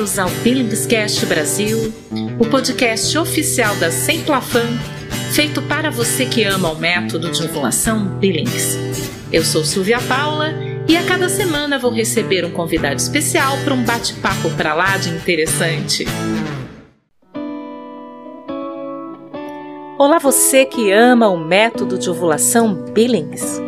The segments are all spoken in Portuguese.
bem-vindos ao Billingscast Brasil, o podcast oficial da Semplafan, feito para você que ama o método de ovulação Billings. Eu sou Silvia Paula e a cada semana vou receber um convidado especial para um bate-papo para lá de interessante. Olá você que ama o método de ovulação Billings.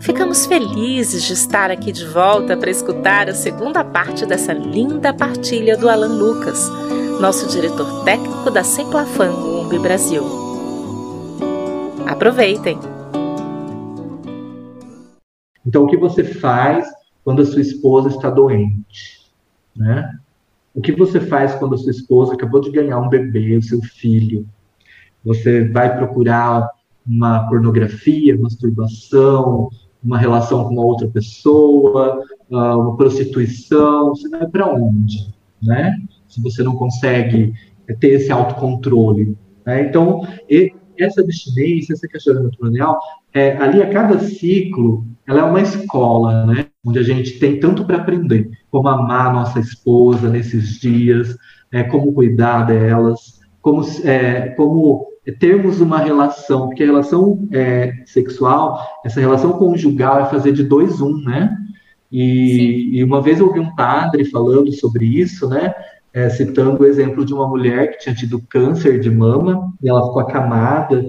Ficamos felizes de estar aqui de volta para escutar a segunda parte dessa linda partilha do Alan Lucas, nosso diretor técnico da Semplafan UMB Brasil. Aproveitem! Então, o que você faz quando a sua esposa está doente? Né? O que você faz quando a sua esposa acabou de ganhar um bebê, o seu filho? Você vai procurar uma pornografia, masturbação, uma relação com uma outra pessoa, ah, uma prostituição, você vai para onde, né? Se você não consegue ter esse autocontrole. Né? Então, essa abstinência, essa questão matrimonial, é, ali a cada ciclo, ela é uma escola, né? Onde a gente tem tanto para aprender, como amar nossa esposa nesses dias, é, como cuidar delas, como, é, como termos uma relação, porque a relação é, sexual, essa relação conjugal é fazer de dois um, né? E, e, uma vez eu ouvi um padre falando sobre isso, né? É, citando o exemplo de uma mulher que tinha tido câncer de mama e ela ficou acamada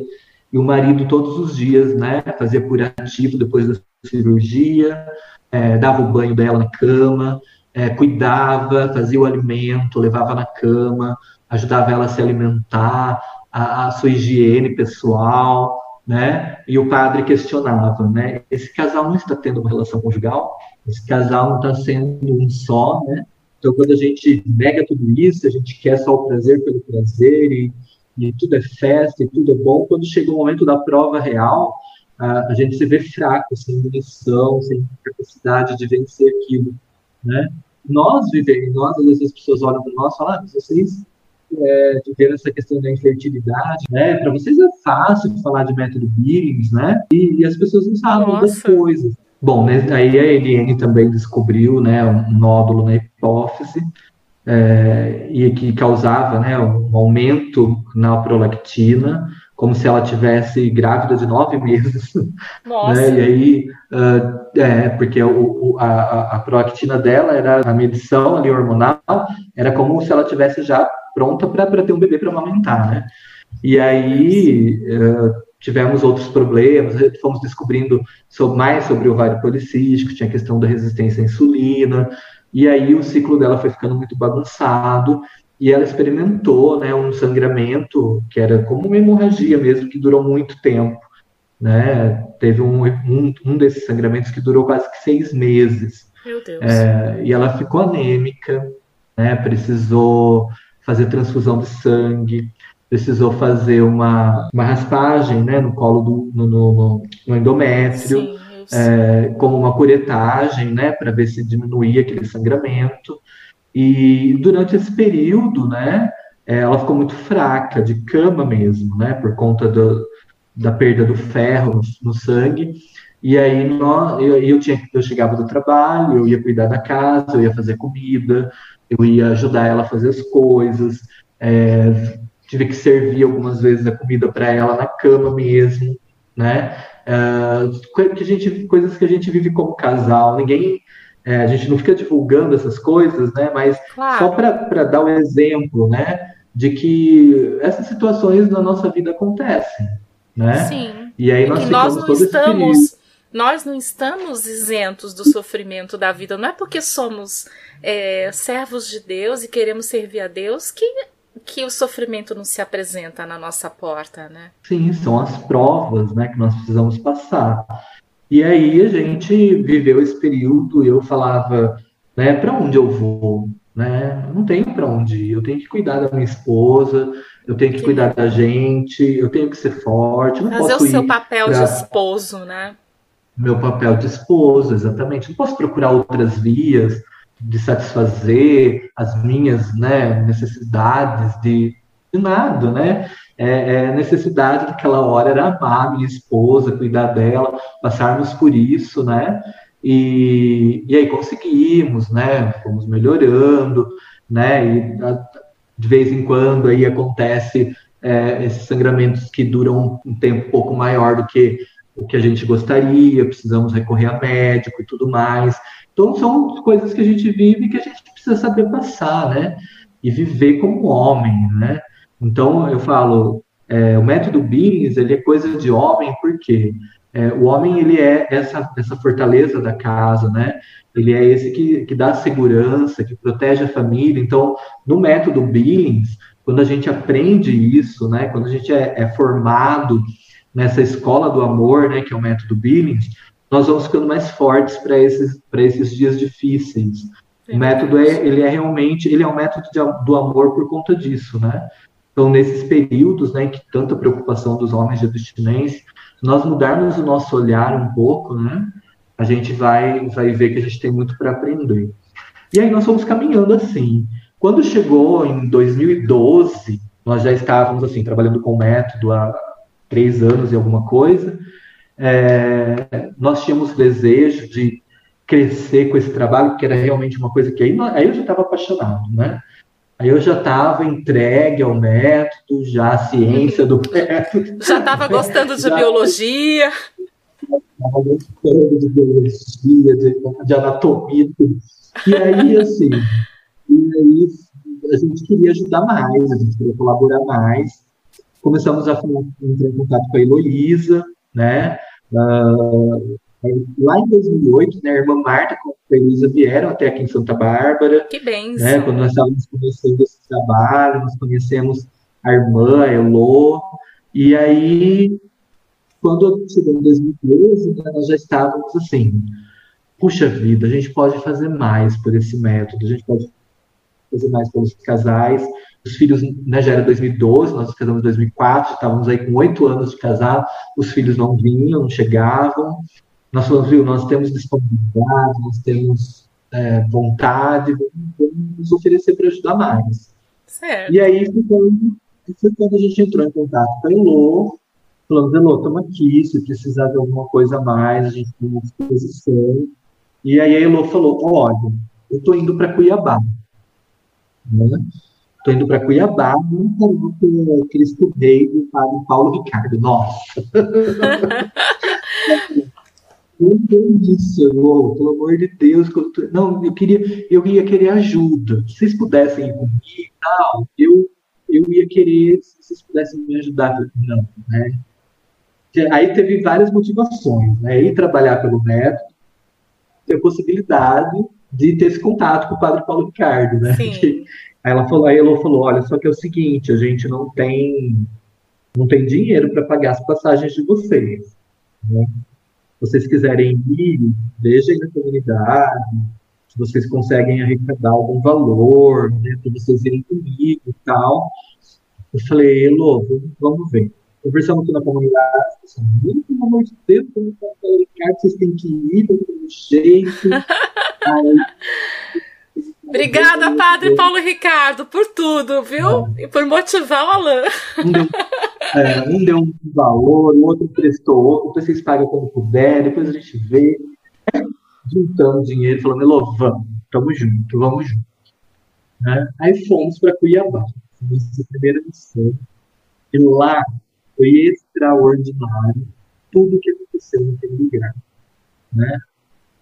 e o marido todos os dias, né? Fazia curativo depois da cirurgia, é, dava o banho dela na cama, é, cuidava, fazia o alimento, levava na cama, ajudava ela a se alimentar, a, a sua higiene pessoal, né? E o padre questionava, né? Esse casal não está tendo uma relação conjugal? Esse casal não está sendo um só, né? Então, quando a gente nega tudo isso, a gente quer só o prazer pelo prazer e, e tudo é festa e tudo é bom, quando chega o momento da prova real, a, a gente se vê fraco, sem munição, sem capacidade de vencer aquilo, né? Nós vivemos, nós, às vezes as pessoas olham para nós e falam, ah, vocês é, de ver essa questão da infertilidade, né? Para vocês é fácil falar de método Billings, né? E, e as pessoas não sabem Nossa. das coisas. Bom, né, aí a Eliane também descobriu, né, um nódulo na hipófise é, e que causava, né, um aumento na prolactina, como se ela tivesse grávida de nove meses. Nossa. Né? E aí, uh, é, porque o, o, a, a prolactina dela era a medição ali hormonal, era como se ela tivesse já pronta para ter um bebê para amamentar, né? E aí uh, tivemos outros problemas, fomos descobrindo sobre, mais sobre o ovário policístico, tinha a questão da resistência à insulina, e aí o ciclo dela foi ficando muito bagunçado, e ela experimentou né, um sangramento que era como uma hemorragia mesmo, que durou muito tempo. Né? Teve um, um, um desses sangramentos que durou quase que seis meses. Meu Deus. É, e ela ficou anêmica, né? precisou fazer transfusão de sangue, precisou fazer uma, uma raspagem né, no colo do no, no, no endométrio, sim, é, como uma curetagem, né, para ver se diminuía aquele sangramento. E durante esse período, né, ela ficou muito fraca, de cama mesmo, né, por conta do, da perda do ferro no, no sangue. E aí nós, eu, eu, tinha, eu chegava do trabalho, eu ia cuidar da casa, eu ia fazer comida, eu ia ajudar ela a fazer as coisas, é, tive que servir algumas vezes a comida para ela na cama mesmo, né? É, que a gente, coisas que a gente vive como casal, ninguém, é, a gente não fica divulgando essas coisas, né? Mas claro. só para dar um exemplo, né? De que essas situações na nossa vida acontecem, né? Sim. E aí nós, e nós não estamos nós não estamos isentos do sofrimento da vida. Não é porque somos é, servos de Deus e queremos servir a Deus que, que o sofrimento não se apresenta na nossa porta, né? Sim, são as provas né, que nós precisamos passar. E aí a gente viveu esse período e eu falava, né, para onde eu vou? Né? Eu não tenho para onde ir, eu tenho que cuidar da minha esposa, eu tenho que, que cuidar da gente, eu tenho que ser forte. Não Fazer o seu papel pra... de esposo, né? Meu papel de esposo, exatamente. Não posso procurar outras vias de satisfazer as minhas né, necessidades de, de nada, né? É, é, necessidade daquela hora era amar minha esposa, cuidar dela, passarmos por isso, né? E, e aí conseguimos, né? Fomos melhorando, né? E de vez em quando aí acontece é, esses sangramentos que duram um tempo um pouco maior do que o que a gente gostaria, precisamos recorrer a médico e tudo mais. Então são coisas que a gente vive e que a gente precisa saber passar, né? E viver como homem, né? Então eu falo, é, o método Billings ele é coisa de homem porque é, o homem ele é essa essa fortaleza da casa, né? Ele é esse que, que dá segurança, que protege a família. Então, no método Billings, quando a gente aprende isso, né? Quando a gente é, é formado nessa escola do amor, né? Que é o método Billings, nós vamos ficando mais fortes para esses para esses dias difíceis. Sim. O método é ele é realmente ele é um método de, do amor por conta disso, né? Então, nesses períodos, né, que tanta preocupação dos homens de abstinência, nós mudarmos o nosso olhar um pouco, né, a gente vai, vai ver que a gente tem muito para aprender. E aí nós fomos caminhando assim. Quando chegou em 2012, nós já estávamos assim trabalhando com o método há três anos e alguma coisa. É, nós tínhamos desejo de crescer com esse trabalho, que era realmente uma coisa que aí, aí eu já estava apaixonado, né? Aí eu já estava entregue ao método, já a ciência do método. Já estava gostando de já, biologia. Estava gostando de biologia, de, de anatomia. E aí, assim, e aí a gente queria ajudar mais, a gente queria colaborar mais. Começamos a entrar em contato com a Heloísa, né? Uh, Lá em 2008, né, a irmã Marta com a Elisa vieram até aqui em Santa Bárbara. Que bem. Né, quando nós estávamos começando esse trabalho, nós conhecemos a irmã, a Elô, e aí, quando chegou em 2012, né, nós já estávamos assim, puxa vida, a gente pode fazer mais por esse método, a gente pode fazer mais pelos casais. Os filhos, né, já era 2012, nós casamos em 2004, estávamos aí com oito anos de casado, os filhos não vinham, não chegavam, nós falamos, viu, nós temos disponibilidade, nós temos é, vontade, vamos nos oferecer para ajudar mais. Certo. E aí foi quando, foi quando a gente entrou em contato com a Elô, falando, Elô, estamos aqui, se precisar de alguma coisa a mais, a gente tem uma disposição. E aí a Elô falou, olha, eu estou indo para Cuiabá. Né? Estou indo para Cuiabá, não falou com Cristo Rei do Padre Paulo Ricardo. Nossa! Não entendi, Senhor, pelo amor de Deus. Não, eu queria, eu ia querer ajuda. Se vocês pudessem ir comigo e tal, eu, eu ia querer, se vocês pudessem me ajudar. Não, né? Aí teve várias motivações, né? Ir trabalhar pelo método, ter a possibilidade de ter esse contato com o padre Paulo Ricardo, né? Sim. Aí ela falou, aí ela falou, olha, só que é o seguinte, a gente não tem não tem dinheiro para pagar as passagens de vocês. Né? vocês quiserem ir, vejam na comunidade, se vocês conseguem arrecadar algum valor, né, para vocês irem comigo e tal. Eu falei, Elô, vamos ver. Conversamos aqui na comunidade, assim, pelo amor de Deus, como vocês têm que ir, do jeito. Aí, Obrigada, Padre Paulo Ricardo, por tudo, viu? É. E por motivar o Alain. Um deu, é, um deu um valor, o outro prestou outro, depois vocês pagam como puder, depois a gente vê. Juntando dinheiro, falando, Elô, vamos, tamo junto, vamos junto. Né? Aí fomos para Cuiabá, nossa primeira missão. E lá foi extraordinário tudo que aconteceu naquele lugar. Né?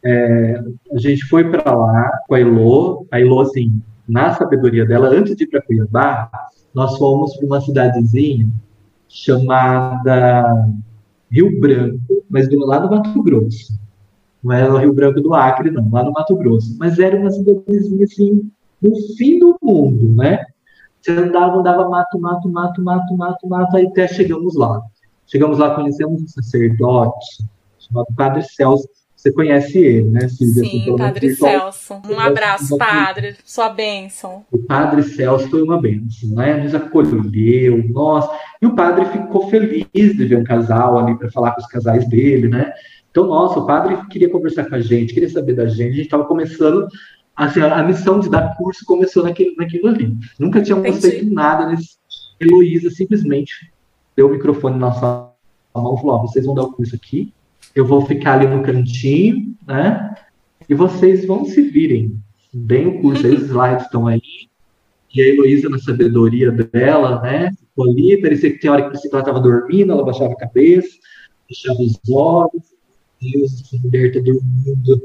É, a gente foi para lá com a Elo, a Elo, assim, na sabedoria dela, antes de ir para Cuiabá, nós fomos para uma cidadezinha chamada Rio Branco, mas lá no Mato Grosso. Não era o Rio Branco do Acre, não, lá no Mato Grosso. Mas era uma cidadezinha, assim, no fim do mundo, né? Você andava, andava mato, mato, mato, mato, mato, mato, aí até chegamos lá. Chegamos lá, conhecemos um sacerdote chamado Padre Celso, você conhece ele, né, Silvia? Sim, Padre Celso. Um abraço, Padre. Sua bênção. O Padre Celso foi uma bênção, né? Nos acolheu, nós. E o Padre ficou feliz de ver um casal ali para falar com os casais dele, né? Então, nossa, o Padre queria conversar com a gente, queria saber da gente. A gente estava começando, assim, a missão de dar curso começou naquilo, naquilo ali. Nunca tínhamos feito nada nesse. Heloísa simplesmente deu o microfone na nossa mão e falou: oh, vocês vão dar o curso aqui eu vou ficar ali no cantinho, né? E vocês vão se virem. Bem o curso, aí os slides estão aí. E a Heloísa, na sabedoria dela, né? Ficou ali, parecia que tem hora que ela estava dormindo, ela baixava a cabeça, fechava os olhos. Deus, essa mulher está dormindo.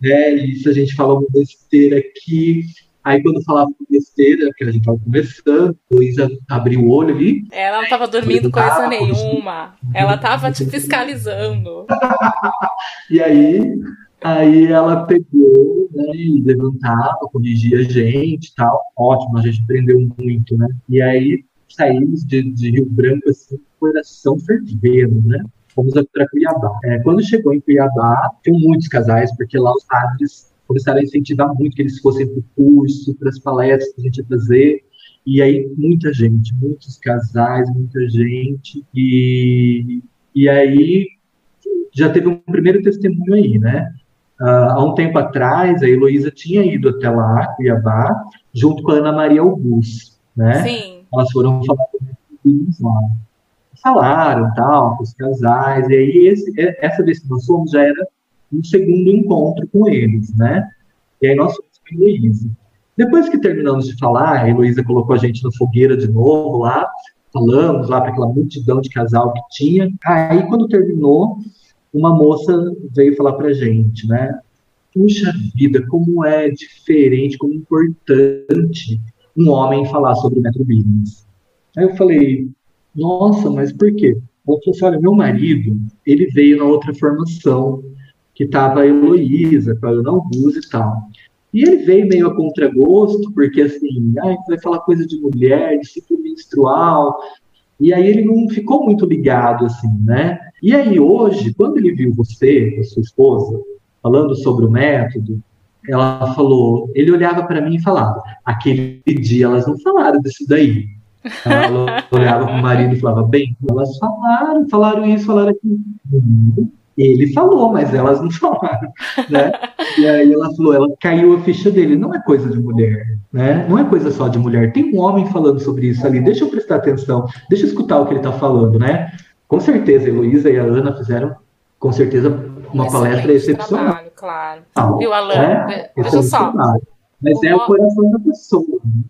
Né? E se a gente fala uma besteira aqui, Aí quando falava besteira, que a gente estava conversando, Luísa abriu o olho ali. Ela não estava dormindo coisa nenhuma. Ela estava te fiscalizando. e aí, aí ela pegou, né, e levantava, corrigia a gente e tal. Ótimo, a gente aprendeu muito, né? E aí saímos de, de Rio Branco assim, coração fervendo, né? Fomos para Cuiabá. É, quando chegou em Cuiabá, tinham muitos casais, porque lá os padres começaram a incentivar muito que eles fossem para o curso, para as palestras que a gente ia fazer. E aí, muita gente, muitos casais, muita gente. E, e aí, já teve um primeiro testemunho aí, né? Uh, há um tempo atrás, a Heloísa tinha ido até lá, Cuiabá, junto com a Ana Maria Augusto, né? Sim. Elas foram falar com os lá. Falaram, tal, com os casais. E aí, esse, essa vez que nós fomos, já era um segundo encontro com eles, né? E aí nós fomos com a Heloísa. Depois que terminamos de falar, a Heloísa colocou a gente na fogueira de novo lá, falamos lá para aquela multidão de casal que tinha. Aí, quando terminou, uma moça veio falar para a gente, né? Puxa vida, como é diferente, como importante um homem falar sobre o método business. Aí eu falei, nossa, mas por quê? Ela falou assim, olha, meu marido, ele veio na outra formação, que estava a Heloísa, com a Ana Augusto e tal. E ele veio meio a contragosto, porque assim, ah, vai falar coisa de mulher, de ciclo menstrual, e aí ele não ficou muito ligado, assim, né? E aí hoje, quando ele viu você, a sua esposa, falando sobre o método, ela falou, ele olhava para mim e falava, aquele dia elas não falaram disso daí. Ela olhava para o marido e falava, bem, elas falaram, falaram isso, falaram aquilo. Ele falou, mas elas não falaram, né? E aí ela falou, ela caiu a ficha dele. Não é coisa de mulher, né? Não é coisa só de mulher. Tem um homem falando sobre isso ali. Deixa eu prestar atenção, deixa eu escutar o que ele está falando, né? Com certeza, a Heloísa e a Ana fizeram, com certeza, uma Excelente palestra excepcional. Trabalho, claro. Ah, Viu, Alan? É, Veja só. Mas o é o coração da pessoa. Né?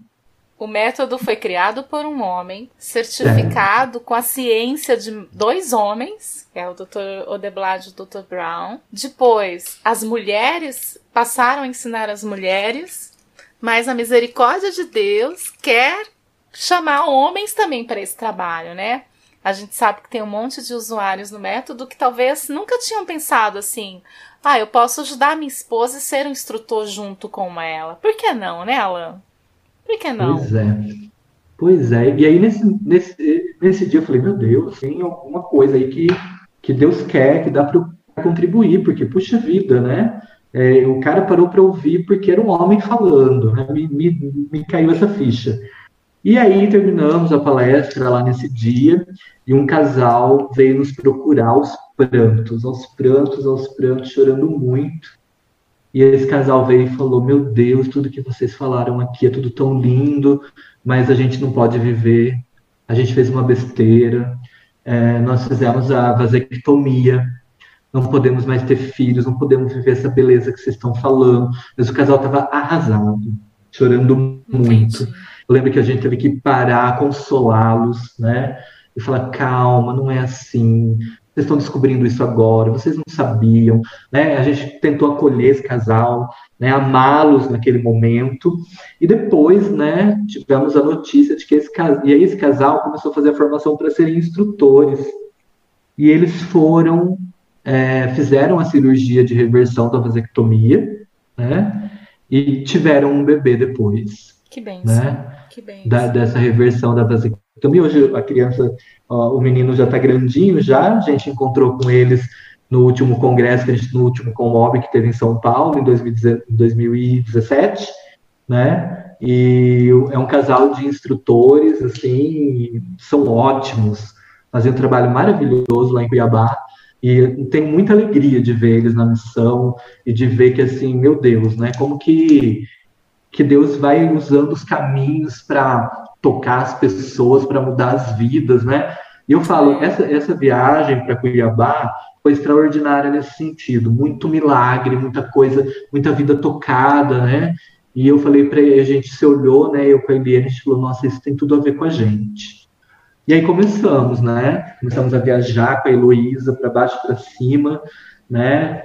O método foi criado por um homem, certificado com a ciência de dois homens, que é o Dr. Odeblad e o Dr. Brown. Depois, as mulheres passaram a ensinar as mulheres, mas a misericórdia de Deus quer chamar homens também para esse trabalho, né? A gente sabe que tem um monte de usuários no método que talvez nunca tinham pensado assim: ah, eu posso ajudar minha esposa e ser um instrutor junto com ela. Por que não, né, Alan? Por que não? Pois é. Pois é. E aí, nesse, nesse, nesse dia, eu falei, meu Deus, tem alguma coisa aí que, que Deus quer, que dá para contribuir, porque, puxa vida, né? É, o cara parou para ouvir porque era um homem falando, né? me, me, me caiu essa ficha. E aí terminamos a palestra lá nesse dia e um casal veio nos procurar aos prantos, aos prantos, aos prantos, chorando muito. E esse casal veio e falou: Meu Deus, tudo que vocês falaram aqui é tudo tão lindo, mas a gente não pode viver. A gente fez uma besteira. É, nós fizemos a vasectomia. Não podemos mais ter filhos, não podemos viver essa beleza que vocês estão falando. Mas o casal estava arrasado, chorando muito. Eu lembro que a gente teve que parar, consolá-los, né? E falar: calma, não é assim vocês estão descobrindo isso agora, vocês não sabiam, né? A gente tentou acolher esse casal, né? Amá-los naquele momento e depois, né? Tivemos a notícia de que esse casal e aí esse casal começou a fazer a formação para serem instrutores e eles foram é, fizeram a cirurgia de reversão da vasectomia, né? E tiveram um bebê depois. Que bem. Né? Que bem. Da, dessa reversão da vasectomia também hoje a criança, ó, o menino já está grandinho já, a gente encontrou com eles no último congresso, que a gente, no último Comob que teve em São Paulo, em 2017, né? E é um casal de instrutores, assim, são ótimos, fazem um trabalho maravilhoso lá em Cuiabá, e tem muita alegria de ver eles na missão e de ver que, assim, meu Deus, né? Como que, que Deus vai usando os caminhos para tocar as pessoas, para mudar as vidas, né? E eu falo, essa, essa viagem para Cuiabá foi extraordinária nesse sentido, muito milagre, muita coisa, muita vida tocada, né? E eu falei para a gente se olhou, né? Eu com a Eliane, a gente falou, nossa, isso tem tudo a ver com a gente. E aí começamos, né? Começamos a viajar com a Heloísa para baixo para cima, né?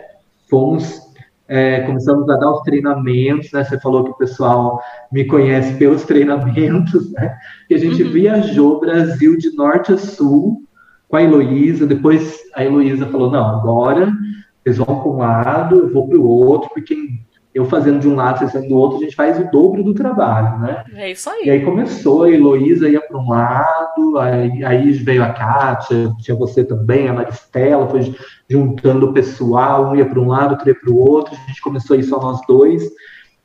Fomos, é, começamos a dar os treinamentos, né? Você falou que o pessoal me conhece pelos treinamentos, né? Que a gente uhum. viajou o Brasil de norte a sul com a Heloísa, depois a Heloísa falou, não, agora vocês vão para um lado, eu vou para o outro, porque eu fazendo de um lado, você fazendo do outro, a gente faz o dobro do trabalho, né? É isso aí. E aí começou, a Heloísa ia para um lado, aí, aí, veio a Kátia, tinha você também, a Maristela, foi juntando o pessoal, um ia para um lado, outro ia para o outro, a gente começou a ir só nós dois.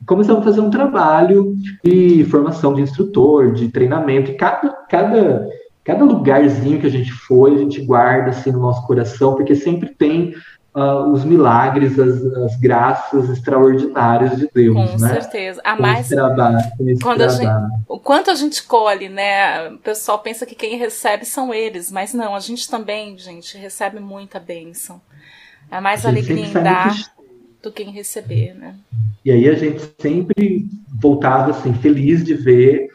Começamos a fazer um trabalho de formação de instrutor, de treinamento, e cada, cada cada lugarzinho que a gente foi, a gente guarda assim no nosso coração, porque sempre tem uh, os milagres, as, as, graças extraordinárias de Deus, com né? certeza. A mais trabalho, quando a gente, o quanto a gente colhe, né? O pessoal pensa que quem recebe são eles, mas não, a gente também, gente, recebe muita bênção. É mais alegria em dar do que em receber, né? E aí a gente sempre voltava assim feliz de ver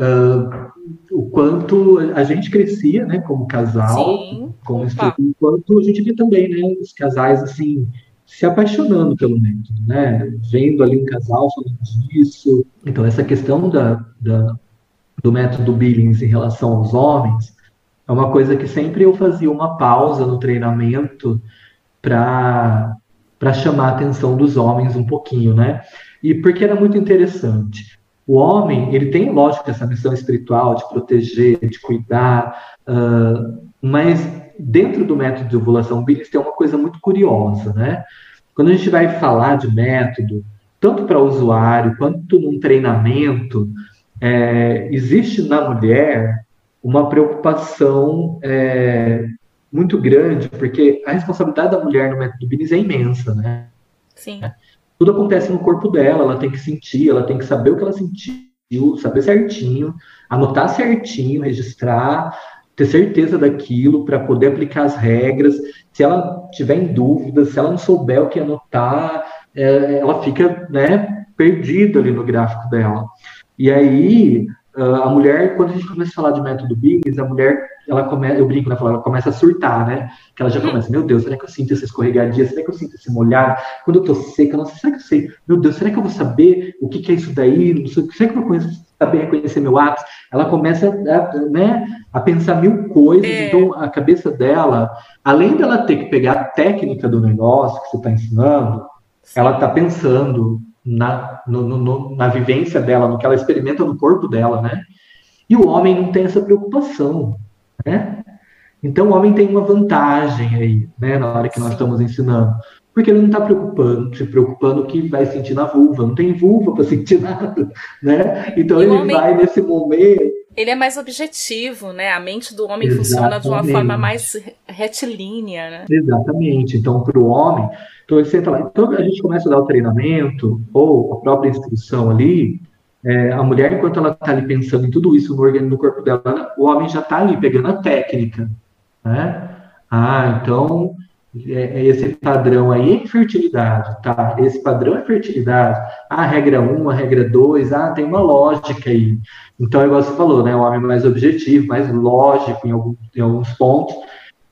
uh, o quanto a gente crescia, né, como casal, Sim. como estudo, quanto a gente via também, né, os casais assim se apaixonando pelo método, né, vendo ali um casal falando disso. Então essa questão da, da do método Billings em relação aos homens é uma coisa que sempre eu fazia uma pausa no treinamento para para chamar a atenção dos homens um pouquinho, né? E porque era muito interessante. O homem, ele tem, lógico, essa missão espiritual de proteger, de cuidar, uh, mas dentro do método de ovulação Billis tem uma coisa muito curiosa, né? Quando a gente vai falar de método, tanto para o usuário quanto num treinamento, é, existe na mulher uma preocupação é, muito grande, porque a responsabilidade da mulher no método Billis é imensa, né? Sim tudo acontece no corpo dela, ela tem que sentir, ela tem que saber o que ela sentiu, saber certinho, anotar certinho, registrar, ter certeza daquilo para poder aplicar as regras. Se ela tiver em dúvida, se ela não souber o que anotar, é, ela fica né, perdida ali no gráfico dela. E aí, a mulher, quando a gente começa a falar de método Biggs, a mulher ela começa, eu brinco, né, ela começa a surtar, né? Que ela já começa, meu Deus, será que eu sinto essa escorregadia? Será que eu sinto esse molhar? Quando eu tô seca, nossa, será que eu sei? Meu Deus, será que eu vou saber o que, que é isso daí? Será que eu vou saber reconhecer meu ápice? Ela começa a, né, a pensar mil coisas, é. então a cabeça dela, além dela ter que pegar a técnica do negócio que você está ensinando, ela está pensando na, no, no, na vivência dela, no que ela experimenta no corpo dela, né? E o homem não tem essa preocupação. Né? Então o homem tem uma vantagem aí, né, na hora que nós estamos ensinando. Porque ele não está preocupando, se preocupando o que vai sentir na vulva. Não tem vulva para sentir nada, né? Então e ele homem, vai nesse momento. Ele é mais objetivo, né? A mente do homem Exatamente. funciona de uma forma mais retilínea, né? Exatamente. Então, para o homem, então ele senta lá. Então a gente começa a dar o treinamento ou a própria instrução ali é, a mulher, enquanto ela está ali pensando em tudo isso no organismo, no corpo dela, o homem já está ali pegando a técnica, né? Ah, então é, é esse padrão aí é fertilidade, tá? Esse padrão é fertilidade. Ah, regra 1, a regra 2, ah, tem uma lógica aí. Então, igual você falou, né? O homem mais objetivo, mais lógico em, algum, em alguns pontos.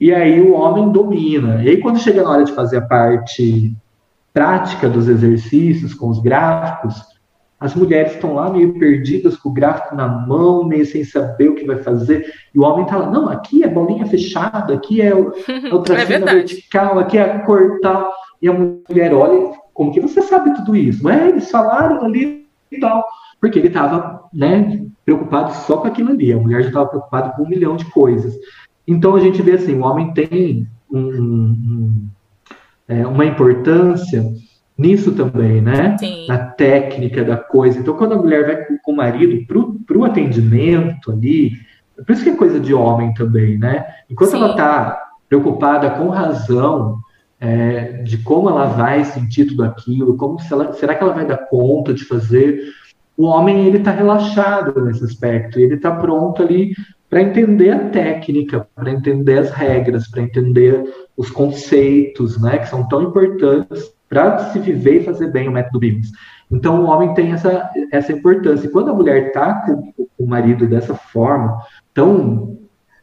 E aí o homem domina. E aí, quando chega na hora de fazer a parte prática dos exercícios com os gráficos, as mulheres estão lá meio perdidas com o gráfico na mão, meio sem saber o que vai fazer. E o homem está lá, não, aqui é bolinha fechada, aqui é o, é tracinho é vertical, aqui é cortar. E a mulher olha, como que você sabe tudo isso? É, eles falaram ali e tal. Porque ele estava né, preocupado só com aquilo ali. A mulher já estava preocupada com um milhão de coisas. Então a gente vê assim, o homem tem um, um, é, uma importância nisso também, né? Sim. Na técnica da coisa. Então, quando a mulher vai com, com o marido para o atendimento ali, por isso que é coisa de homem também, né? Enquanto Sim. ela está preocupada com razão é, de como ela vai sentir tudo aquilo, como ela, será que ela vai dar conta de fazer? o homem ele está relaxado nesse aspecto, ele está pronto ali para entender a técnica, para entender as regras, para entender os conceitos, né, que são tão importantes para se viver e fazer bem o método Billings. Então, o homem tem essa, essa importância. E quando a mulher está com, com, o marido dessa forma, tão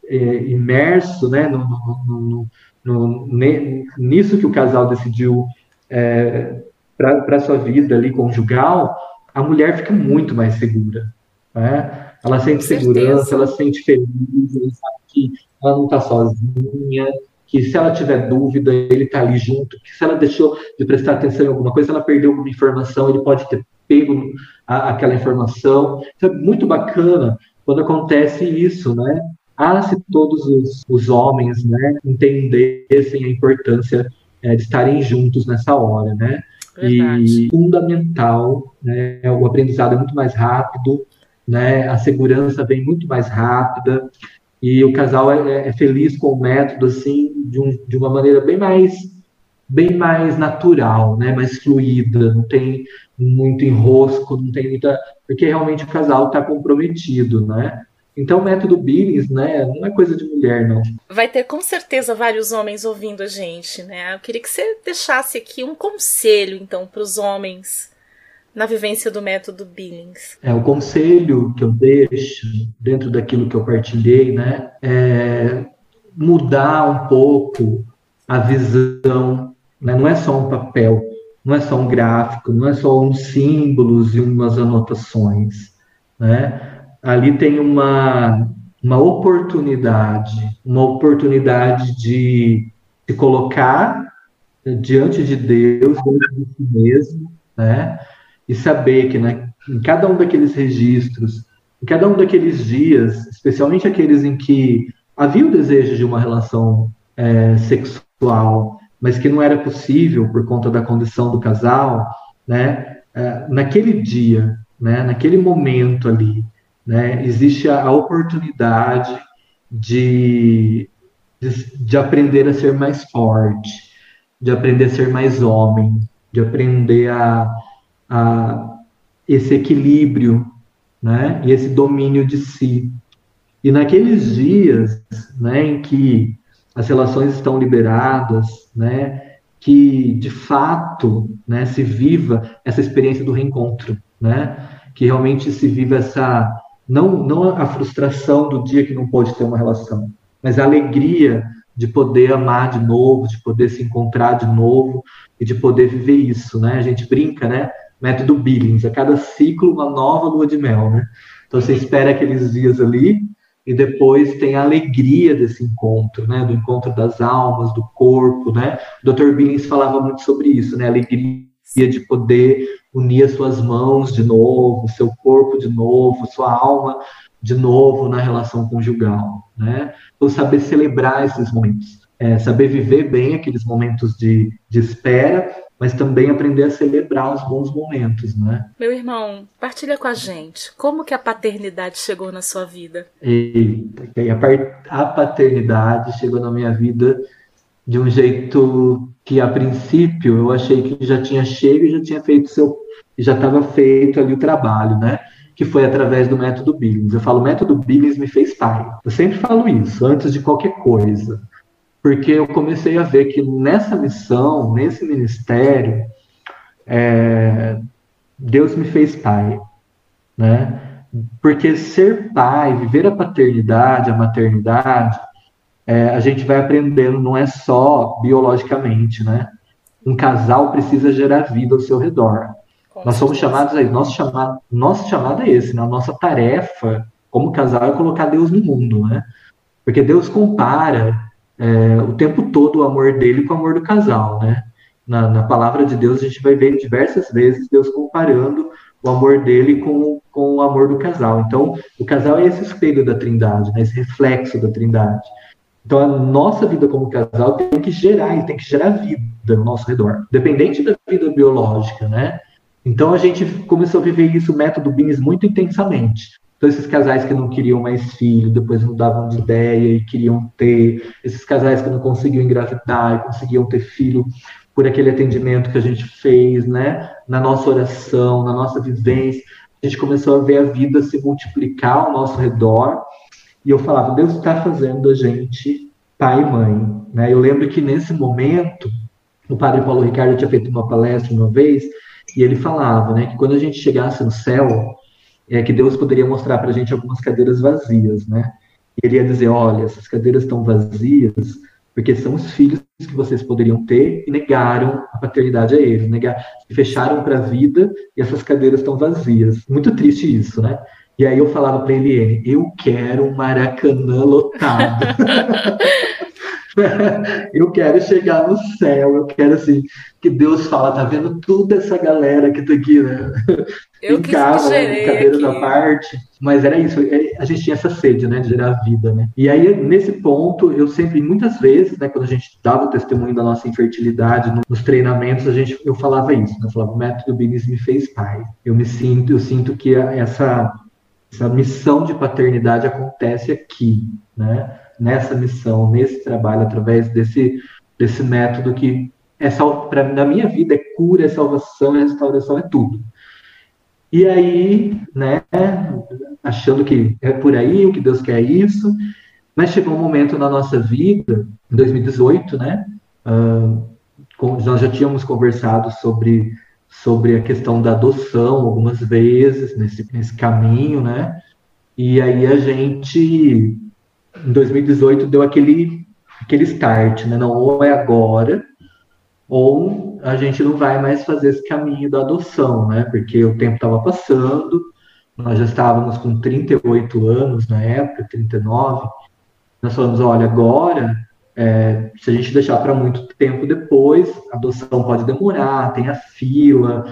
é, imerso né, no, no, no, no, nisso que o casal decidiu é, para a sua vida ali conjugal, a mulher fica muito mais segura. Né? Ela sente segurança, ela se sente feliz, ela sabe que ela não está sozinha, que se ela tiver dúvida, ele está ali junto, que se ela deixou de prestar atenção em alguma coisa, ela perdeu alguma informação, ele pode ter pego a, aquela informação. Então, é muito bacana quando acontece isso, né? Ah, se todos os, os homens né, entendessem a importância é, de estarem juntos nessa hora, né? Verdade. E fundamental, né? O aprendizado é muito mais rápido, né? A segurança vem muito mais rápida e o casal é, é feliz com o método assim de, um, de uma maneira bem mais bem mais natural, né? Mais fluida, não tem muito enrosco, não tem muita porque realmente o casal está comprometido, né? Então, o método Billings, né, não é coisa de mulher, não. Vai ter com certeza vários homens ouvindo a gente, né? Eu queria que você deixasse aqui um conselho, então, para os homens na vivência do método Billings? É, o conselho que eu deixo dentro daquilo que eu partilhei, né, é mudar um pouco a visão, né, não é só um papel, não é só um gráfico, não é só uns símbolos e umas anotações, né? Ali tem uma, uma oportunidade, uma oportunidade de se colocar diante de Deus, diante de si mesmo, né? E saber que né, em cada um daqueles registros, em cada um daqueles dias, especialmente aqueles em que havia o desejo de uma relação é, sexual, mas que não era possível por conta da condição do casal, né, é, naquele dia, né, naquele momento ali, né, existe a, a oportunidade de, de, de aprender a ser mais forte, de aprender a ser mais homem, de aprender a, a esse equilíbrio, né, e esse domínio de si. E naqueles dias, né, em que as relações estão liberadas, né, que de fato, né, se viva essa experiência do reencontro, né, que realmente se viva essa não não a frustração do dia que não pode ter uma relação, mas a alegria de poder amar de novo, de poder se encontrar de novo e de poder viver isso, né? A gente brinca, né? Método Billings, a cada ciclo uma nova lua de mel, né? Então você espera aqueles dias ali e depois tem a alegria desse encontro, né? Do encontro das almas, do corpo, né? O Dr. Billings falava muito sobre isso, né? A alegria de poder unir as suas mãos de novo, seu corpo de novo, sua alma de novo na relação conjugal, né? Então saber celebrar esses momentos, é, saber viver bem aqueles momentos de, de espera mas também aprender a celebrar os bons momentos, né? Meu irmão, partilha com a gente, como que a paternidade chegou na sua vida? Eita, a paternidade chegou na minha vida de um jeito que a princípio eu achei que já tinha chego e já tinha feito seu já estava feito ali o trabalho, né? Que foi através do método Billings. Eu falo, o método Billings me fez pai. Eu sempre falo isso, antes de qualquer coisa porque eu comecei a ver que nessa missão, nesse ministério, é, Deus me fez pai, né? Porque ser pai, viver a paternidade, a maternidade, é, a gente vai aprendendo, não é só biologicamente, né? Um casal precisa gerar vida ao seu redor. Com Nós somos chamados aí, nosso chamado, nosso chamado é esse, né? A nossa tarefa como casal é colocar Deus no mundo, né? Porque Deus compara é, o tempo todo o amor dele com o amor do casal, né? Na, na, palavra de Deus a gente vai ver diversas vezes Deus comparando o amor dele com, com o amor do casal. Então, o casal é esse espelho da trindade, né? esse reflexo da trindade. Então, a nossa vida como casal tem que gerar, tem que gerar vida no nosso redor, dependente da vida biológica, né? Então, a gente começou a viver isso, o método Bines, muito intensamente. Então, esses casais que não queriam mais filho, depois mudavam de ideia e queriam ter, esses casais que não conseguiam engravidar e conseguiam ter filho por aquele atendimento que a gente fez, né? Na nossa oração, na nossa vivência. a gente começou a ver a vida se multiplicar ao nosso redor, e eu falava, Deus está fazendo a gente pai e mãe. Né? Eu lembro que nesse momento, o padre Paulo Ricardo tinha feito uma palestra uma vez, e ele falava né, que quando a gente chegasse no céu, é que Deus poderia mostrar para a gente algumas cadeiras vazias, né? E ele ia dizer, olha, essas cadeiras estão vazias porque são os filhos que vocês poderiam ter e negaram a paternidade a eles, negaram, se fecharam para a vida e essas cadeiras estão vazias. Muito triste isso, né? E aí eu falava para ele, eu quero um Maracanã lotado. eu quero chegar no céu, eu quero assim, que Deus fala, tá vendo toda essa galera que tá aqui, né? Eu em casa, né, cadeira da parte. Mas era isso, é, a gente tinha essa sede, né, de gerar vida, né? E aí, nesse ponto, eu sempre, muitas vezes, né, quando a gente dava o testemunho da nossa infertilidade nos treinamentos, a gente, eu falava isso, né? Eu falava, o método Binis me fez pai. Eu me sinto, eu sinto que essa, essa missão de paternidade acontece aqui, né? Nessa missão, nesse trabalho, através desse, desse método que é para na minha vida é cura, é salvação, é restauração, é tudo. E aí, né, achando que é por aí, o que Deus quer é isso, mas chegou um momento na nossa vida, em 2018, né, uh, nós já tínhamos conversado sobre, sobre a questão da adoção algumas vezes nesse, nesse caminho, né, e aí a gente em 2018 deu aquele, aquele start, né? Não, ou é agora, ou a gente não vai mais fazer esse caminho da adoção, né? Porque o tempo estava passando, nós já estávamos com 38 anos na época, 39. Nós falamos, olha, agora, é, se a gente deixar para muito tempo depois, a adoção pode demorar, tem a fila,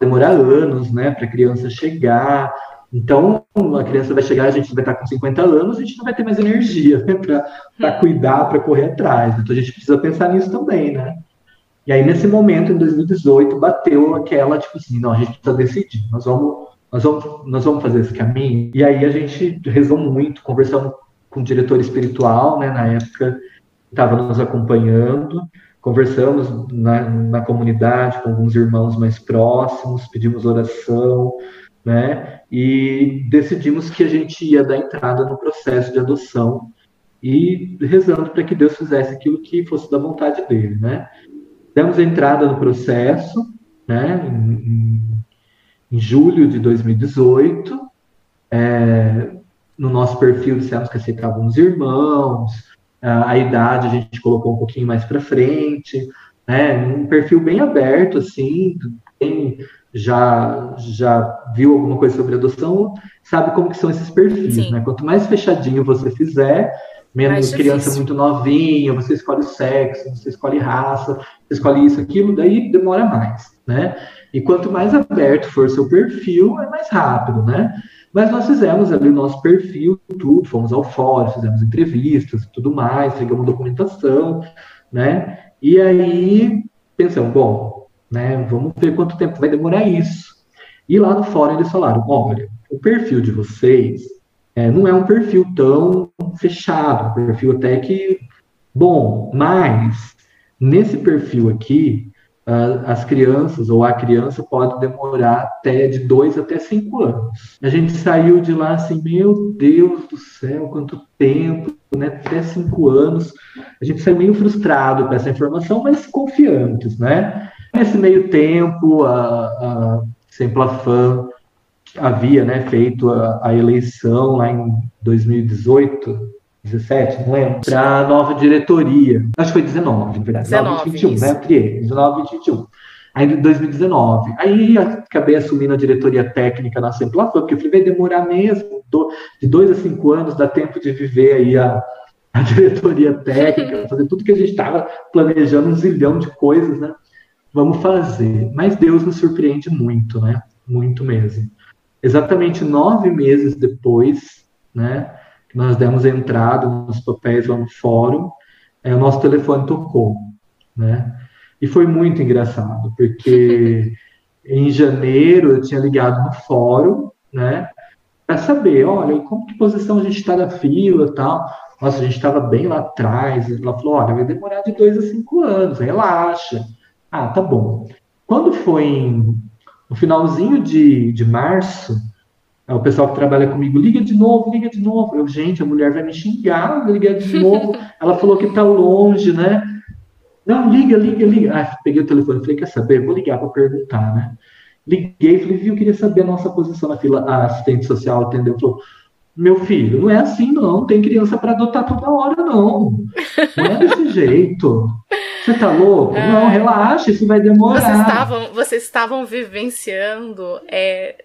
demorar anos, né, para a criança chegar. Então, a criança vai chegar, a gente vai estar com 50 anos, a gente não vai ter mais energia né, para cuidar, para correr atrás. Então, a gente precisa pensar nisso também, né? E aí, nesse momento, em 2018, bateu aquela, tipo assim, não, a gente precisa decidir, nós vamos, nós vamos, nós vamos fazer esse caminho. E aí, a gente rezou muito, conversamos com o diretor espiritual, né, na época, estava nos acompanhando, conversamos na, na comunidade com alguns irmãos mais próximos, pedimos oração, né? E decidimos que a gente ia dar entrada no processo de adoção e rezando para que Deus fizesse aquilo que fosse da vontade dele, né? Demos entrada no processo, né? Em, em julho de 2018, é, no nosso perfil dissemos que aceitávamos irmãos, a, idade a gente colocou um pouquinho mais para frente, né? Um perfil bem aberto, assim, bem já já viu alguma coisa sobre adoção, sabe como que são esses perfis, né? Quanto mais fechadinho você fizer, menos criança muito novinha, você escolhe o sexo, você escolhe raça, você escolhe isso, aquilo, daí demora mais, né? E quanto mais aberto for seu perfil, é mais rápido, né? Mas nós fizemos ali o nosso perfil, tudo, fomos ao fórum, fizemos entrevistas, tudo mais, pegamos documentação, né? E aí pensamos, bom, né? Vamos ver quanto tempo vai demorar isso. E lá no fórum eles falaram: olha, o perfil de vocês é, não é um perfil tão fechado, um perfil até que bom, mas nesse perfil aqui, as crianças ou a criança pode demorar até de dois até cinco anos. A gente saiu de lá assim, meu Deus do céu, quanto tempo, né? Até cinco anos. A gente saiu meio frustrado com essa informação, mas confiantes, né? Nesse meio tempo, a, a Semplafan havia né, feito a, a, eleição lá em 2018, 17, não lembro, para a nova diretoria. Acho que foi 19, na verdade. 19, 21, isso. né? Criei, 19 e 21. Aí em 2019. Aí acabei assumindo a diretoria técnica na Semplafan, porque eu falei, vai demorar mesmo, de dois a cinco anos, dá tempo de viver aí a, a diretoria técnica, fazer tudo que a gente estava planejando, um zilhão de coisas, né? Vamos fazer. Mas Deus nos surpreende muito, né? Muito mesmo. Exatamente nove meses depois, né? Que nós demos entrada nos papéis lá no fórum, é, o nosso telefone tocou, né? E foi muito engraçado, porque em janeiro eu tinha ligado no fórum, né? Para saber, olha, como que posição a gente está na fila tal. Nossa, a gente estava bem lá atrás. Ela falou, olha, vai demorar de dois a cinco anos, relaxa. Ah, tá bom. Quando foi em No finalzinho de, de março, é, o pessoal que trabalha comigo, liga de novo, liga de novo. Eu, gente, a mulher vai me xingar, liga de novo. Ela falou que tá longe, né? Não, liga, liga, liga. Ah, peguei o telefone, falei, quer saber? Vou ligar para perguntar, né? Liguei, falei, viu, queria saber a nossa posição na fila. A assistente social atendeu, falou, meu filho, não é assim não, tem criança para adotar toda hora não. Não é desse jeito. Você tá louco? É. Não, relaxa, isso vai demorar. Vocês estavam, vocês estavam vivenciando, é,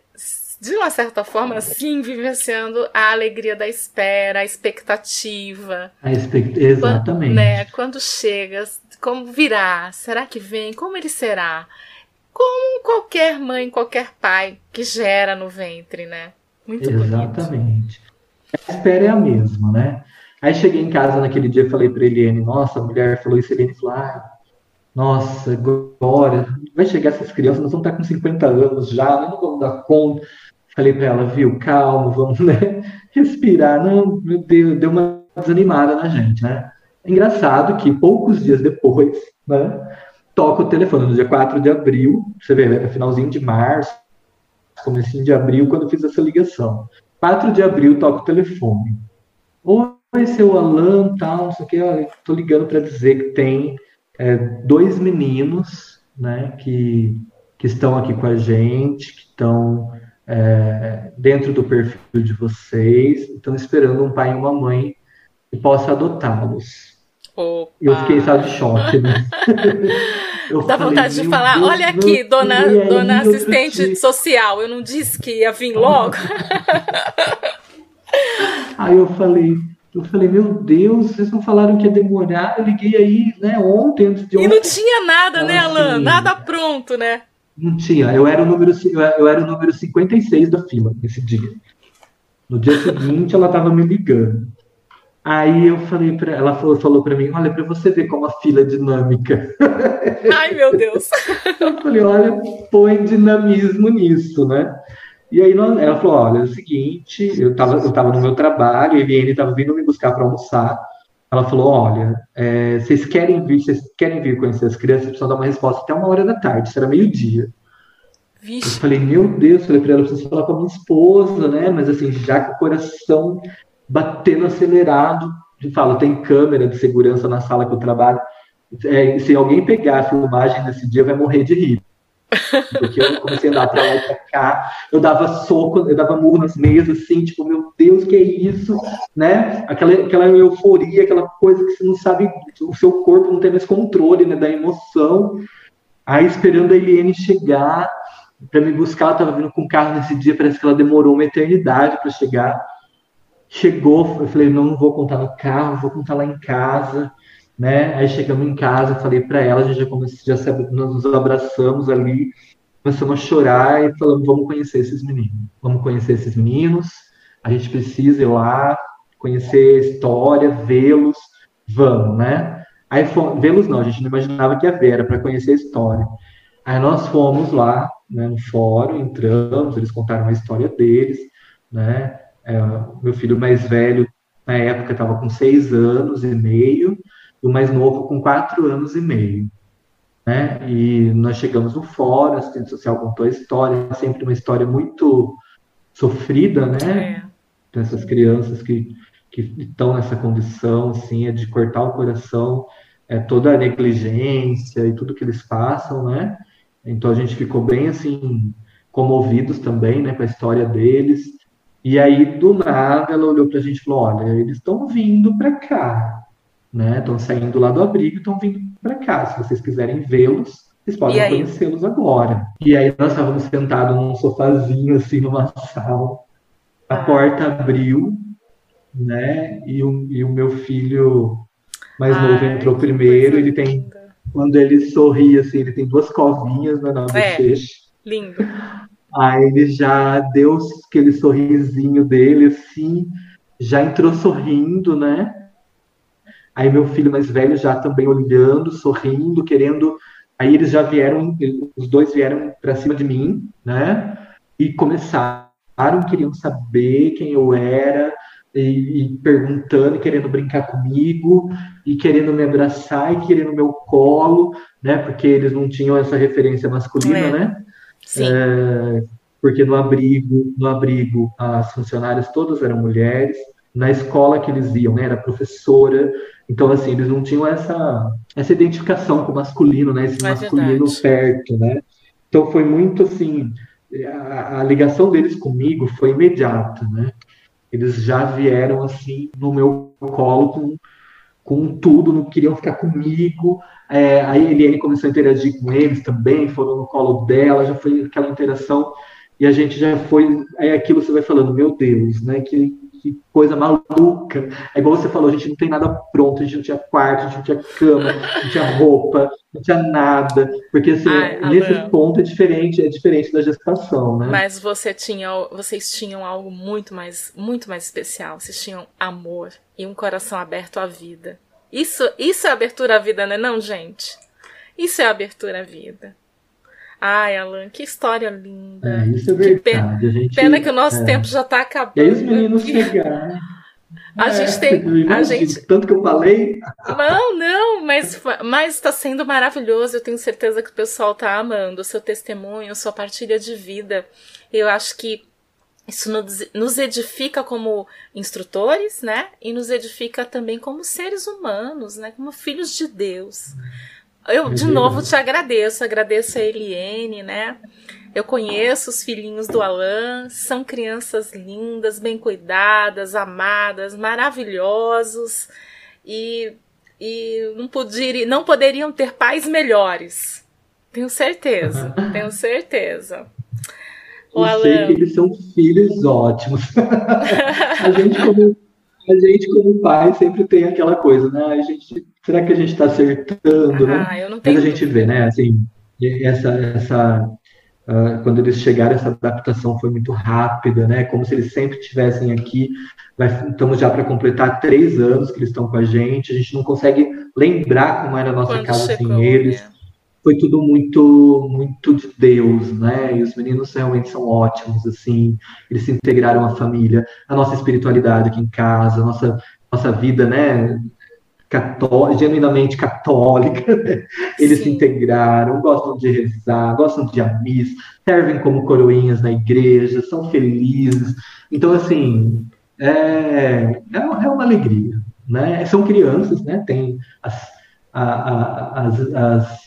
de uma certa forma, sim, vivenciando a alegria da espera, a expectativa. A expect... Exatamente. Quando, né, quando chega, como virá? Será que vem? Como ele será? Como qualquer mãe, qualquer pai que gera no ventre, né? Muito Exatamente. Bonito. A espera é a mesma, né? Aí cheguei em casa naquele dia e falei para Eliane, nossa, a mulher falou isso, Eliane falou, ah, nossa, agora vai chegar essas crianças, nós vamos estar com 50 anos já, não vamos dar conta. Falei para ela, viu, calma, vamos né, respirar. Não, meu Deus, deu uma desanimada na gente, né? Engraçado que poucos dias depois, né, toca o telefone, no dia 4 de abril, você vê, é finalzinho de março, comecinho de abril, quando eu fiz essa ligação. 4 de abril toca o telefone. Oi, seu Alan, tal, não sei o que, olha, tô ligando para dizer que tem é, dois meninos, né, que, que estão aqui com a gente, que estão é, dentro do perfil de vocês, estão esperando um pai e uma mãe que possa adotá-los. Eu fiquei em estado de choque, né? Eu Dá falei, vontade de falar, Deus, olha aqui, dona, dona assistente social, eu não disse que ia vir logo? aí eu falei, eu falei, meu Deus, vocês não falaram que ia demorar, eu liguei aí, né, ontem, antes de ontem. E não tinha nada, né, Alan? Assim, nada pronto, né? Não tinha, eu era o número, eu era o número 56 da fila nesse dia. No dia seguinte, ela estava me ligando. Aí eu falei para ela, falou, falou para mim, olha, para você ver como a fila é dinâmica. Ai, meu Deus. eu falei, olha, põe dinamismo nisso, né? E aí ela falou, olha, é o seguinte, eu estava eu tava no meu trabalho, a Eliane estava vindo me buscar para almoçar. Ela falou, olha, é, vocês querem vir, vocês querem vir conhecer as crianças, precisam dar uma resposta até uma hora da tarde, isso era meio-dia. Eu falei, meu Deus, falei para ela, preciso falar com a minha esposa, né? Mas assim, já com o coração batendo acelerado. De falo, tem câmera de segurança na sala que eu trabalho. É, se alguém pegar a filmagem nesse dia, vai morrer de rir. Porque eu comecei a andar pra lá e pra cá, eu dava soco, eu dava murro nas mesas, assim, tipo, meu Deus, que é isso, né? Aquela, aquela euforia, aquela coisa que você não sabe, o seu corpo não tem mais controle, né, da emoção. Aí esperando a Eliane chegar para me buscar, ela tava vindo com o carro nesse dia, parece que ela demorou uma eternidade para chegar. Chegou, eu falei, não, não vou contar no carro, vou contar lá em casa, né? Aí chegamos em casa, falei para ela, a gente já começou, já nos abraçamos ali, começamos a chorar e falamos, vamos conhecer esses meninos, vamos conhecer esses meninos, a gente precisa ir lá, conhecer a história, vê-los, vamos, né? Aí vê-los não, a gente não imaginava que ia ver, era para conhecer a história. Aí nós fomos lá, né, no fórum, entramos, eles contaram a história deles, né? É, meu filho mais velho, na época, estava com seis anos e meio, e o mais novo com quatro anos e meio. Né? E nós chegamos no fórum, a assistente social contou a história, sempre uma história muito sofrida, né? É. Dessas crianças que, que estão nessa condição, assim, é de cortar o coração, é toda a negligência e tudo que eles passam, né? Então a gente ficou bem, assim, comovidos também, né, com a história deles. E aí, do nada, ela olhou para a gente e falou: Olha, eles estão vindo para cá, né? Estão saindo lá do abrigo e estão vindo para cá. Se vocês quiserem vê-los, vocês podem conhecê-los agora. E aí, nós estávamos sentados num sofazinho, assim, numa sala. A ah. porta abriu, né? E o, e o meu filho mais Ai, novo entrou primeiro. Ele tem. Quando ele sorri, assim, ele tem duas covinhas né, na é, bochecha. Lindo. Aí ele já deu aquele sorrisinho dele, assim, já entrou sorrindo, né? Aí meu filho mais velho já também olhando, sorrindo, querendo. Aí eles já vieram, os dois vieram para cima de mim, né? E começaram, queriam saber quem eu era, e, e, perguntando, querendo brincar comigo, e querendo me abraçar, e querendo meu colo, né? Porque eles não tinham essa referência masculina, é. né? É, porque no abrigo, no abrigo, as funcionárias todas eram mulheres. Na escola que eles iam, né, era professora. Então, assim, eles não tinham essa, essa identificação com o masculino, né? Esse é masculino verdade. perto, né? Então, foi muito, assim, a, a ligação deles comigo foi imediata, né? Eles já vieram, assim, no meu colo com, com tudo, não queriam ficar comigo. É, aí a Eliane começou a interagir com eles também, foram no colo dela, já foi aquela interação e a gente já foi. Aí aquilo você vai falando, meu Deus, né? Que, que coisa maluca. É igual você falou, a gente não tem nada pronto, a gente não tinha quarto, a gente não tinha cama, não tinha roupa, não tinha nada. Porque assim, Ai, nesse Alan. ponto é diferente, é diferente da gestação, né? Mas você tinha, vocês tinham algo muito mais, muito mais especial. Vocês tinham amor e um coração aberto à vida. Isso, isso é abertura à vida, né, não, gente? Isso é abertura à vida. Ai, Alan, que história linda. É, isso é verdade. Que pena, gente, pena que o nosso é. tempo já está acabando. E aí os meninos chegaram. A é, gente tem. A gente... Tanto que eu falei. Não, não, mas está sendo maravilhoso. Eu tenho certeza que o pessoal está amando o seu testemunho, sua partilha de vida. Eu acho que isso nos edifica como instrutores, né? E nos edifica também como seres humanos, né? Como filhos de Deus. Eu, de novo, te agradeço. Agradeço a Eliene, né? Eu conheço os filhinhos do Alan, são crianças lindas, bem cuidadas, amadas, maravilhosos e, e não, podir, não poderiam ter pais melhores. Tenho certeza, tenho certeza. O Eu Alan... sei que eles são filhos ótimos. a gente, como a gente, como pai, sempre tem aquela coisa, né? A gente, será que a gente está acertando, né? ah, né? Eu não tenho... Mas a gente vê, né? Assim, essa, essa, uh, quando eles chegaram, essa adaptação foi muito rápida, né? Como se eles sempre estivessem aqui. estamos já para completar três anos que eles estão com a gente. A gente não consegue lembrar como era a nossa quando casa chegou, sem eles. Né? foi tudo muito muito de Deus, né? E os meninos realmente são ótimos, assim. Eles se integraram à família, a nossa espiritualidade aqui em casa, a nossa nossa vida, né? Cató genuinamente católica, né? eles Sim. se integraram, gostam de rezar, gostam de a missa, servem como coroinhas na igreja, são felizes. Então, assim, é, é, é uma alegria, né? São crianças, né? Tem as, a, a, as, as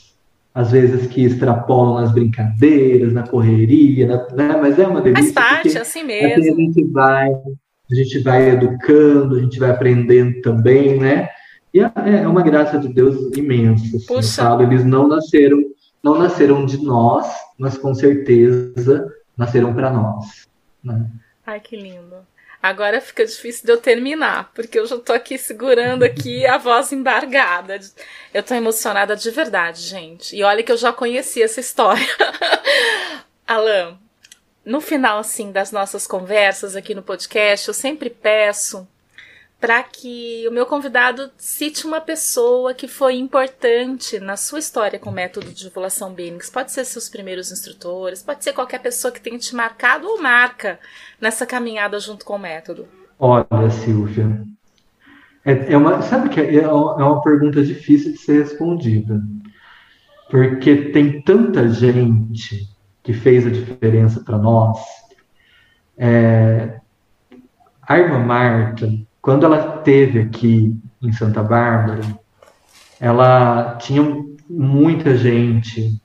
às vezes que extrapolam nas brincadeiras, na correria, né? mas é uma delícia. Faz parte, assim mesmo. a gente vai, a gente vai educando, a gente vai aprendendo também, né? E é, é uma graça de Deus imensa, assim, sabe? Eles não nasceram, não nasceram de nós, mas com certeza nasceram para nós. Né? Ai, que lindo. Agora fica difícil de eu terminar, porque eu já tô aqui segurando aqui a voz embargada. Eu tô emocionada de verdade, gente. E olha que eu já conheci essa história. Alan, no final assim das nossas conversas aqui no podcast, eu sempre peço para que o meu convidado cite uma pessoa que foi importante na sua história com o método de ovulação Binix. Pode ser seus primeiros instrutores, pode ser qualquer pessoa que tenha te marcado ou marca nessa caminhada junto com o método. Olha, Silvia, é, é uma, sabe que é, é uma pergunta difícil de ser respondida, porque tem tanta gente que fez a diferença para nós. É, a irmã Marta, quando ela teve aqui em Santa Bárbara, ela tinha muita gente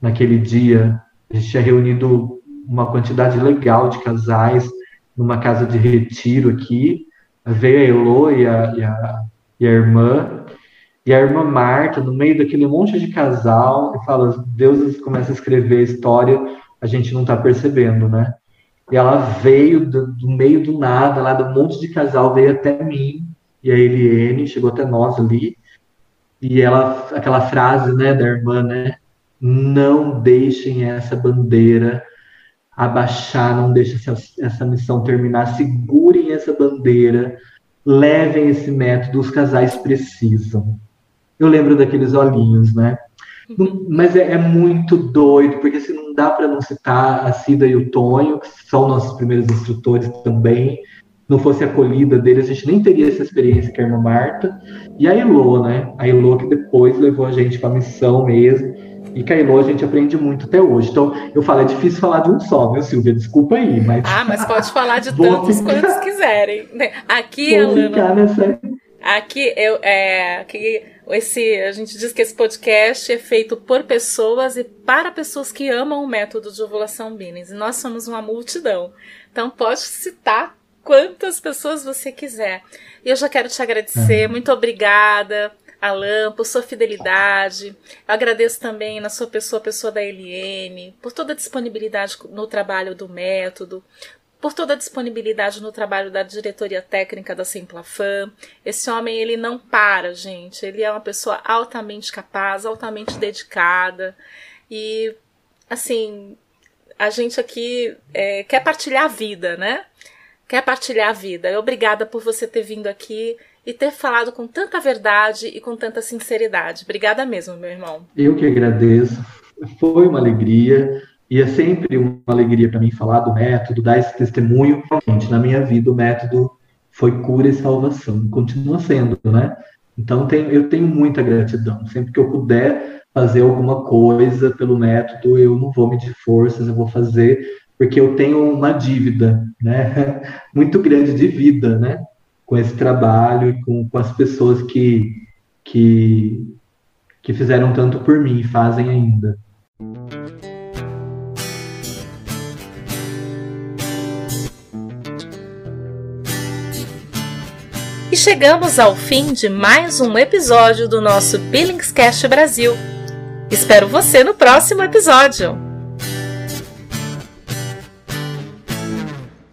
naquele dia. A gente tinha reunido uma quantidade legal de casais numa casa de retiro aqui. Veio a Elo e a, e a, e a irmã, e a irmã Marta, no meio daquele monte de casal, e fala: Deus começa a escrever a história, a gente não está percebendo, né? E ela veio do, do, meio do nada, lá do monte de casal, veio até mim, e a Eliane chegou até nós ali. E ela, aquela frase, né, da irmã, né? Não deixem essa bandeira abaixar, não deixem essa, essa missão terminar, segurem essa bandeira, levem esse método, os casais precisam. Eu lembro daqueles olhinhos, né? Mas é, é, muito doido, porque se não dá para não citar a Cida e o Tonho, que são nossos primeiros instrutores também, não fosse a acolhida deles, a gente nem teria essa experiência que a irmã Marta. E a Elo, né? A Elo que depois levou a gente para a missão mesmo. E Cailô a gente aprende muito até hoje. Então, eu falo, é difícil falar de um só, viu, Silvia? Desculpa aí, mas. Ah, mas pode falar de tantos ficar... quantos quiserem. Aqui, Vou Alana. Nessa... Aqui eu é aqui esse a gente diz que esse podcast é feito por pessoas e para pessoas que amam o método de ovulação Billings. E nós somos uma multidão. Então pode citar quantas pessoas você quiser. E eu já quero te agradecer, muito obrigada Alain, por sua fidelidade. Eu agradeço também na sua pessoa, a pessoa da Eliene, por toda a disponibilidade no trabalho do método, por toda a disponibilidade no trabalho da diretoria técnica da Simplafam. Esse homem, ele não para, gente. Ele é uma pessoa altamente capaz, altamente dedicada. E, assim, a gente aqui é, quer partilhar a vida, né? Quer partilhar a vida. Obrigada por você ter vindo aqui e ter falado com tanta verdade e com tanta sinceridade. Obrigada mesmo, meu irmão. Eu que agradeço. Foi uma alegria. E é sempre uma alegria para mim falar do método, dar esse testemunho. Realmente, na minha vida, o método foi cura e salvação. Continua sendo, né? Então, tenho, eu tenho muita gratidão. Sempre que eu puder fazer alguma coisa pelo método, eu não vou medir forças, eu vou fazer, porque eu tenho uma dívida, né? Muito grande de vida, né? com esse trabalho e com, com as pessoas que, que, que fizeram tanto por mim e fazem ainda. E chegamos ao fim de mais um episódio do nosso Billingscast Brasil. Espero você no próximo episódio!